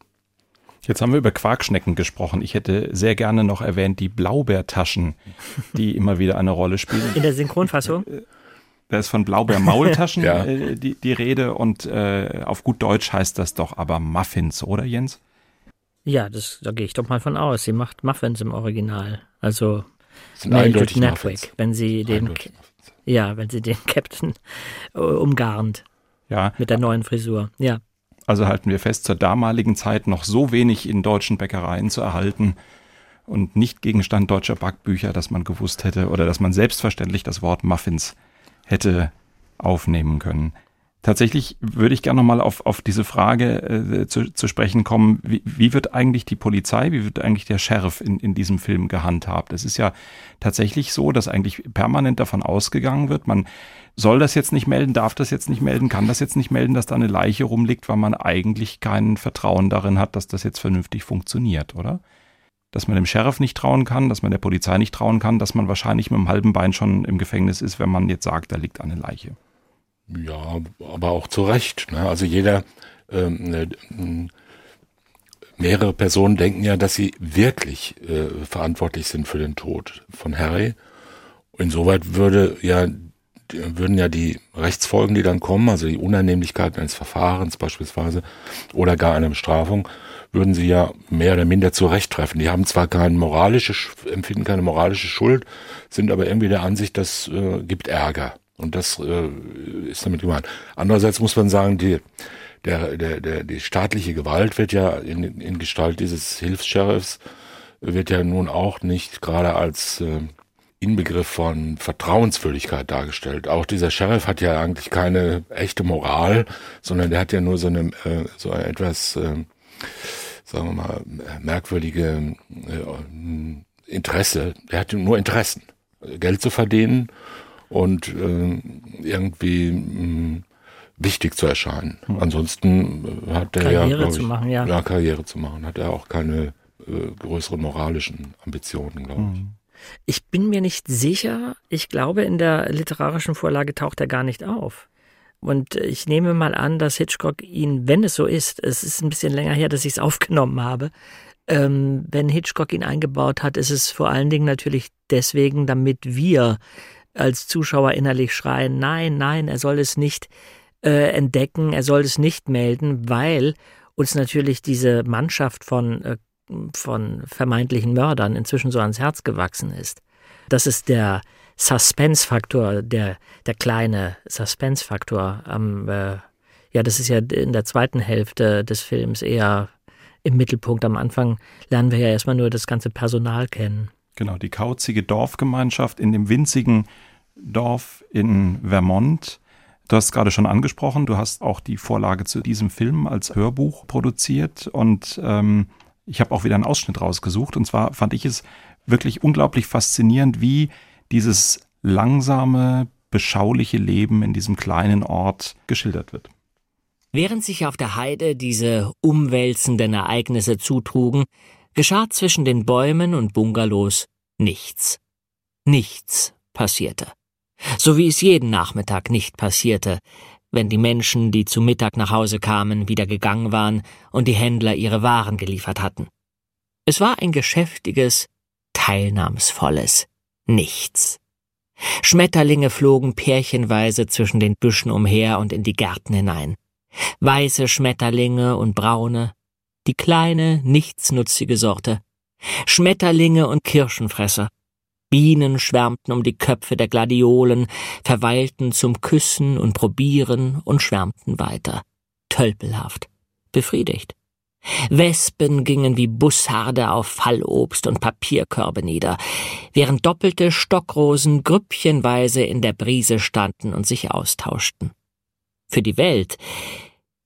Jetzt haben wir über Quarkschnecken gesprochen. Ich hätte sehr gerne noch erwähnt die Blaubeertaschen, die immer wieder eine Rolle spielen. In der Synchronfassung? Da ist von Blaubeer-Maultaschen ja. äh, die, die Rede und äh, auf gut Deutsch heißt das doch aber Muffins, oder Jens? Ja, das, da gehe ich doch mal von aus. Sie macht Muffins im Original. Also eindeutig Netwick, wenn sie den ja, wenn sie den Captain äh, umgarnt Ja, mit der neuen Frisur. Ja. Also halten wir fest, zur damaligen Zeit noch so wenig in deutschen Bäckereien zu erhalten und nicht Gegenstand deutscher Backbücher, dass man gewusst hätte oder dass man selbstverständlich das Wort Muffins hätte aufnehmen können. Tatsächlich würde ich gerne nochmal auf, auf diese Frage äh, zu, zu sprechen kommen, wie, wie wird eigentlich die Polizei, wie wird eigentlich der Sheriff in, in diesem Film gehandhabt? Es ist ja tatsächlich so, dass eigentlich permanent davon ausgegangen wird, man soll das jetzt nicht melden, darf das jetzt nicht melden, kann das jetzt nicht melden, dass da eine Leiche rumliegt, weil man eigentlich kein Vertrauen darin hat, dass das jetzt vernünftig funktioniert, oder? Dass man dem Sheriff nicht trauen kann, dass man der Polizei nicht trauen kann, dass man wahrscheinlich mit dem halben Bein schon im Gefängnis ist, wenn man jetzt sagt, da liegt eine Leiche. Ja, aber auch zu Recht. Ne? Also jeder, ähm, ne, mehrere Personen denken ja, dass sie wirklich äh, verantwortlich sind für den Tod von Harry. Insoweit würde ja würden ja die Rechtsfolgen, die dann kommen, also die Unannehmlichkeit eines Verfahrens beispielsweise oder gar einer Bestrafung, würden sie ja mehr oder minder zu Recht treffen. Die haben zwar keine moralische, empfinden keine moralische Schuld, sind aber irgendwie der Ansicht, das äh, gibt Ärger. Und das äh, ist damit gemeint. Andererseits muss man sagen, die, der, der, der, die staatliche Gewalt wird ja in, in Gestalt dieses Hilfs-Sheriffs, wird ja nun auch nicht gerade als äh, Inbegriff von Vertrauenswürdigkeit dargestellt. Auch dieser Sheriff hat ja eigentlich keine echte Moral, sondern der hat ja nur so eine äh, so etwas, äh, sagen wir mal, merkwürdige äh, Interesse. Der hat nur Interessen, Geld zu verdienen und äh, irgendwie mh, wichtig zu erscheinen. Hm. Ansonsten äh, hat er ja, glaub zu ich, machen, ja. ja Karriere zu machen, hat er auch keine äh, größeren moralischen Ambitionen, glaube ich. Hm. Ich bin mir nicht sicher. Ich glaube, in der literarischen Vorlage taucht er gar nicht auf. Und ich nehme mal an, dass Hitchcock ihn, wenn es so ist, es ist ein bisschen länger her, dass ich es aufgenommen habe, ähm, wenn Hitchcock ihn eingebaut hat, ist es vor allen Dingen natürlich deswegen, damit wir als Zuschauer innerlich schreien, nein, nein, er soll es nicht äh, entdecken, er soll es nicht melden, weil uns natürlich diese Mannschaft von, äh, von vermeintlichen Mördern inzwischen so ans Herz gewachsen ist. Das ist der Suspense-Faktor, der, der kleine Suspense-Faktor am, äh, ja, das ist ja in der zweiten Hälfte des Films eher im Mittelpunkt. Am Anfang lernen wir ja erstmal nur das ganze Personal kennen. Genau, die kauzige Dorfgemeinschaft in dem winzigen Dorf in Vermont. Du hast es gerade schon angesprochen, du hast auch die Vorlage zu diesem Film als Hörbuch produziert und ähm, ich habe auch wieder einen Ausschnitt rausgesucht. Und zwar fand ich es wirklich unglaublich faszinierend, wie dieses langsame, beschauliche Leben in diesem kleinen Ort geschildert wird. Während sich auf der Heide diese umwälzenden Ereignisse zutrugen, geschah zwischen den Bäumen und Bungalows nichts. Nichts passierte. So wie es jeden Nachmittag nicht passierte, wenn die Menschen, die zu Mittag nach Hause kamen, wieder gegangen waren und die Händler ihre Waren geliefert hatten. Es war ein geschäftiges, teilnahmsvolles Nichts. Schmetterlinge flogen pärchenweise zwischen den Büschen umher und in die Gärten hinein. Weiße Schmetterlinge und braune, die kleine, nichtsnutzige Sorte. Schmetterlinge und Kirschenfresser. Bienen schwärmten um die Köpfe der Gladiolen, verweilten zum Küssen und Probieren und schwärmten weiter. Tölpelhaft. Befriedigt. Wespen gingen wie Bussarde auf Fallobst und Papierkörbe nieder, während doppelte Stockrosen grüppchenweise in der Brise standen und sich austauschten. Für die Welt,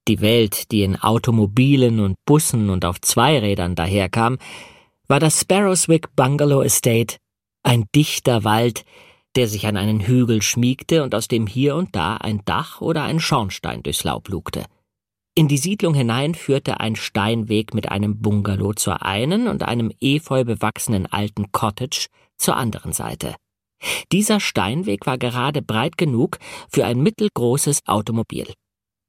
die Welt, die in Automobilen und Bussen und auf Zweirädern daherkam, war das Sparrowswick Bungalow Estate ein dichter Wald, der sich an einen Hügel schmiegte und aus dem hier und da ein Dach oder ein Schornstein durchs Laub lugte. In die Siedlung hinein führte ein Steinweg mit einem Bungalow zur einen und einem efeu bewachsenen alten Cottage zur anderen Seite. Dieser Steinweg war gerade breit genug für ein mittelgroßes Automobil.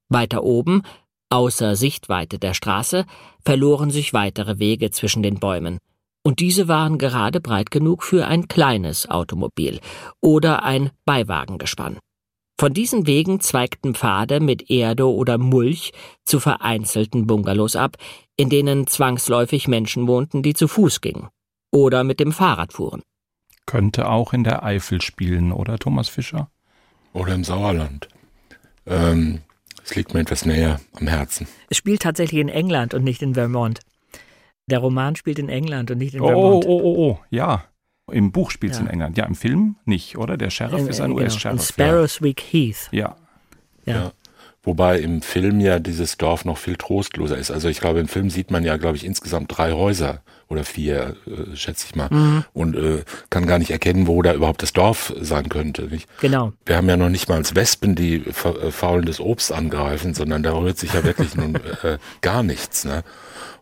Weiter oben, außer Sichtweite der Straße, verloren sich weitere Wege zwischen den Bäumen, und diese waren gerade breit genug für ein kleines Automobil oder ein Beiwagengespann. Von diesen Wegen zweigten Pfade mit Erde oder Mulch zu vereinzelten Bungalows ab, in denen zwangsläufig Menschen wohnten, die zu Fuß gingen oder mit dem Fahrrad fuhren. Könnte auch in der Eifel spielen, oder Thomas Fischer? Oder im Sauerland. Ähm, es liegt mir etwas näher am Herzen. Es spielt tatsächlich in England und nicht in Vermont. Der Roman spielt in England und nicht in Oh, Vermont. oh, oh, oh, ja. Im Buch spielt es Ja. in England. Ja, im Film nicht, oder? Der Sheriff In- ist ein genau, in US-Sheriff. Sparrowswick Heath. Ja. Ja. Ja. Wobei im Film ja dieses Dorf noch viel trostloser ist. Also ich glaube, im Film sieht man ja, glaube ich, insgesamt drei Häuser oder vier, äh, schätze ich mal. Mhm. Und äh, kann gar nicht erkennen, wo da überhaupt das Dorf sein könnte. Nicht? Genau. Wir haben ja noch nicht mal als Wespen, die äh, faulendes Obst angreifen, sondern da rührt sich ja wirklich nun äh, gar nichts. Ne?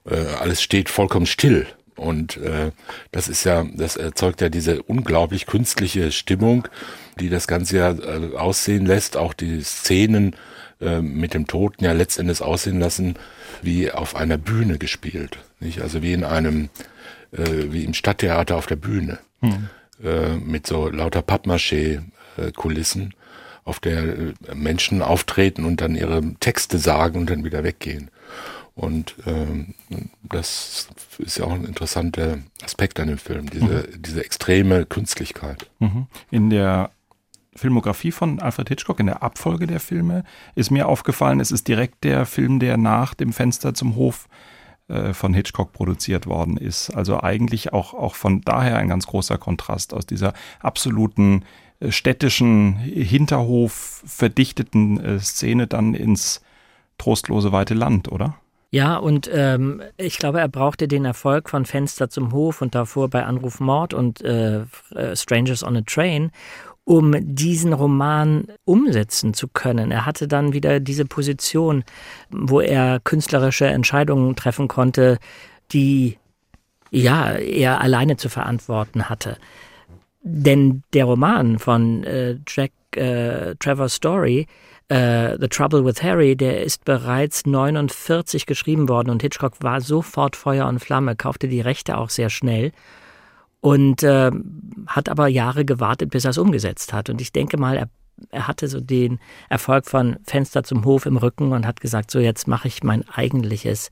Äh, alles steht vollkommen still. Und äh, das ist ja, das erzeugt ja diese unglaublich künstliche Stimmung, die das Ganze ja äh, aussehen lässt, auch die Szenen äh, mit dem Toten ja letztendlich aussehen lassen, wie auf einer Bühne gespielt. Nicht? Also wie in einem, äh, wie im Stadttheater auf der Bühne. Äh, mit so lauter Pappmaché-Kulissen, auf der äh, Menschen auftreten und dann ihre Texte sagen und dann wieder weggehen. Und ähm, das ist ja auch ein interessanter Aspekt an dem Film, diese, diese extreme Künstlichkeit. Mhm. In der Filmografie von Alfred Hitchcock, in der Abfolge der Filme, ist mir aufgefallen, es ist direkt der Film, der nach dem Fenster zum Hof äh, von Hitchcock produziert worden ist. Also eigentlich auch, auch von daher ein ganz großer Kontrast aus dieser absoluten äh, städtischen Hinterhof verdichteten äh, Szene dann ins trostlose weite Land, oder? Ja, und ähm, ich glaube, er brauchte den Erfolg von Fenster zum Hof und davor bei Anruf Mord und äh, äh, Strangers on a Train, um diesen Roman umsetzen zu können. Er hatte dann wieder diese Position, wo er künstlerische Entscheidungen treffen konnte, die ja er alleine zu verantworten hatte. Denn der Roman von äh, Jack äh, Trevor Story, äh, The Trouble with Harry, der ist bereits 49 geschrieben worden und Hitchcock war sofort Feuer und Flamme, kaufte die Rechte auch sehr schnell und äh, hat aber Jahre gewartet, bis er es umgesetzt hat. Und ich denke mal, er, er hatte so den Erfolg von Fenster zum Hof im Rücken und hat gesagt, so jetzt mache ich mein eigentliches,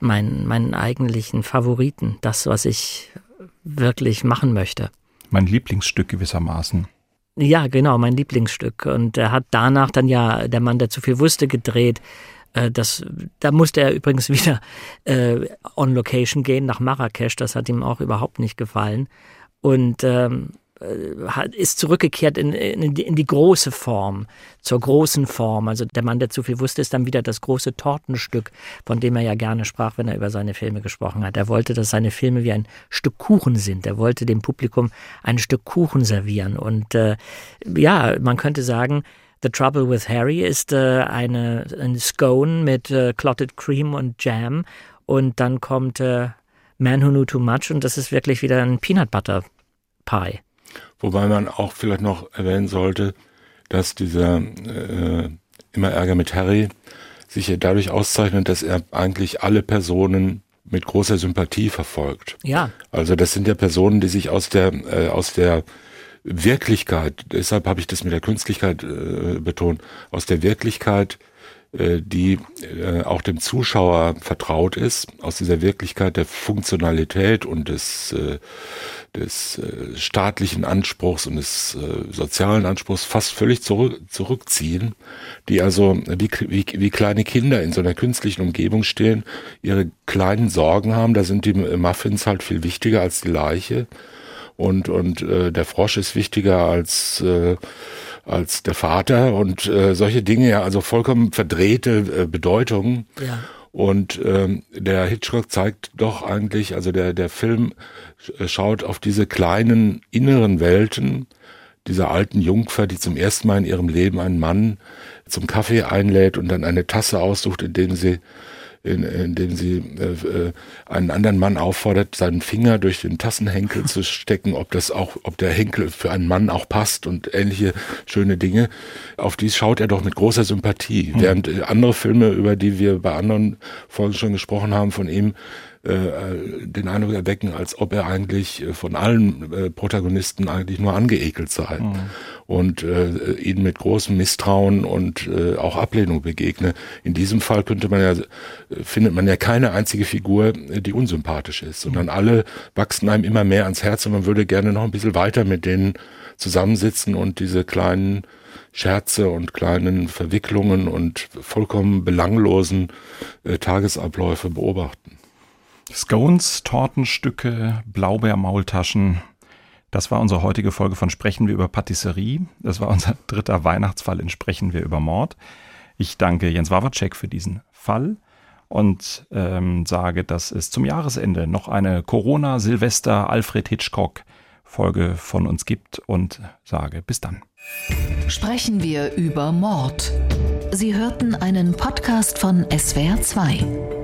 mein, meinen eigentlichen Favoriten, das, was ich wirklich machen möchte. Mein Lieblingsstück gewissermaßen. Ja, genau, mein Lieblingsstück. Und er hat danach dann ja Der Mann, der zu viel wusste, gedreht. Äh, Das, da musste er übrigens wieder äh, on Location gehen nach Marrakesch. Das hat ihm auch überhaupt nicht gefallen. Und ähm, äh, ist zurückgekehrt in, in, die- in die große Form, zur großen Form. Also der Mann, der zu viel wusste, ist dann wieder das große Tortenstück, von dem er ja gerne sprach, wenn er über seine Filme gesprochen hat. Er wollte, dass seine Filme wie ein Stück Kuchen sind. Er wollte dem Publikum ein Stück Kuchen servieren. Und äh, ja, man könnte sagen, The Trouble with Harry ist äh, eine, ein Scone mit äh, Clotted Cream und Jam. Und dann kommt äh, Man Who Knew Too Much und das ist wirklich wieder ein Peanut Butter Pie. Wobei man auch vielleicht noch erwähnen sollte, dass dieser äh, immer Ärger mit Harry sich ja dadurch auszeichnet, dass er eigentlich alle Personen mit großer Sympathie verfolgt. Ja, Also das sind ja Personen, die sich aus der äh, aus der Wirklichkeit, deshalb habe ich das mit der Künstlichkeit äh, betont, aus der Wirklichkeit die äh, auch dem Zuschauer vertraut ist, aus dieser Wirklichkeit der Funktionalität und des, äh, des staatlichen Anspruchs und des sozialen Anspruchs fast völlig zurück, zurückziehen, die also wie, wie, wie kleine Kinder in so einer künstlichen Umgebung stehen, ihre kleinen Sorgen haben, da sind die Muffins halt viel wichtiger als die Leiche. Und, und äh, der Frosch ist wichtiger als äh, als der Vater und äh, solche Dinge, ja, also vollkommen verdrehte äh, Bedeutungen. Ja. Und ähm, der Hitchcock zeigt doch eigentlich, also der, der Film äh, schaut auf diese kleinen inneren Welten dieser alten Jungfer, die zum ersten Mal in ihrem Leben einen Mann zum Kaffee einlädt und dann eine Tasse aussucht, in dem sie in, in dem sie äh, äh, einen anderen Mann auffordert, seinen Finger durch den Tassenhenkel zu stecken, ob das auch, ob der Henkel für einen Mann auch passt und ähnliche schöne Dinge. Auf dies schaut er doch mit großer Sympathie. Mhm. Während äh, andere Filme, über die wir bei anderen Folgen schon gesprochen haben, von ihm äh, den Eindruck erwecken, als ob er eigentlich äh, von allen äh, Protagonisten eigentlich nur angeekelt sei mhm. und äh, ihnen mit großem Misstrauen und äh, auch Ablehnung begegne. In diesem Fall könnte man ja, findet man ja keine einzige Figur, die unsympathisch ist, sondern mhm. alle wachsen einem immer mehr ans Herz und man würde gerne noch ein bisschen weiter mit denen zusammensitzen und diese kleinen Scherze und kleinen Verwicklungen und vollkommen belanglosen äh, Tagesabläufe beobachten. Scones, Tortenstücke, Blaubeermaultaschen. Das war unsere heutige Folge von Sprechen wir über Patisserie. Das war unser dritter Weihnachtsfall in Sprechen wir über Mord. Ich danke Jens Wawacek für diesen Fall und ähm, sage, dass es zum Jahresende noch eine Corona-Silvester-Alfred Hitchcock-Folge von uns gibt und sage bis dann. Sprechen wir über Mord. Sie hörten einen Podcast von SWR2.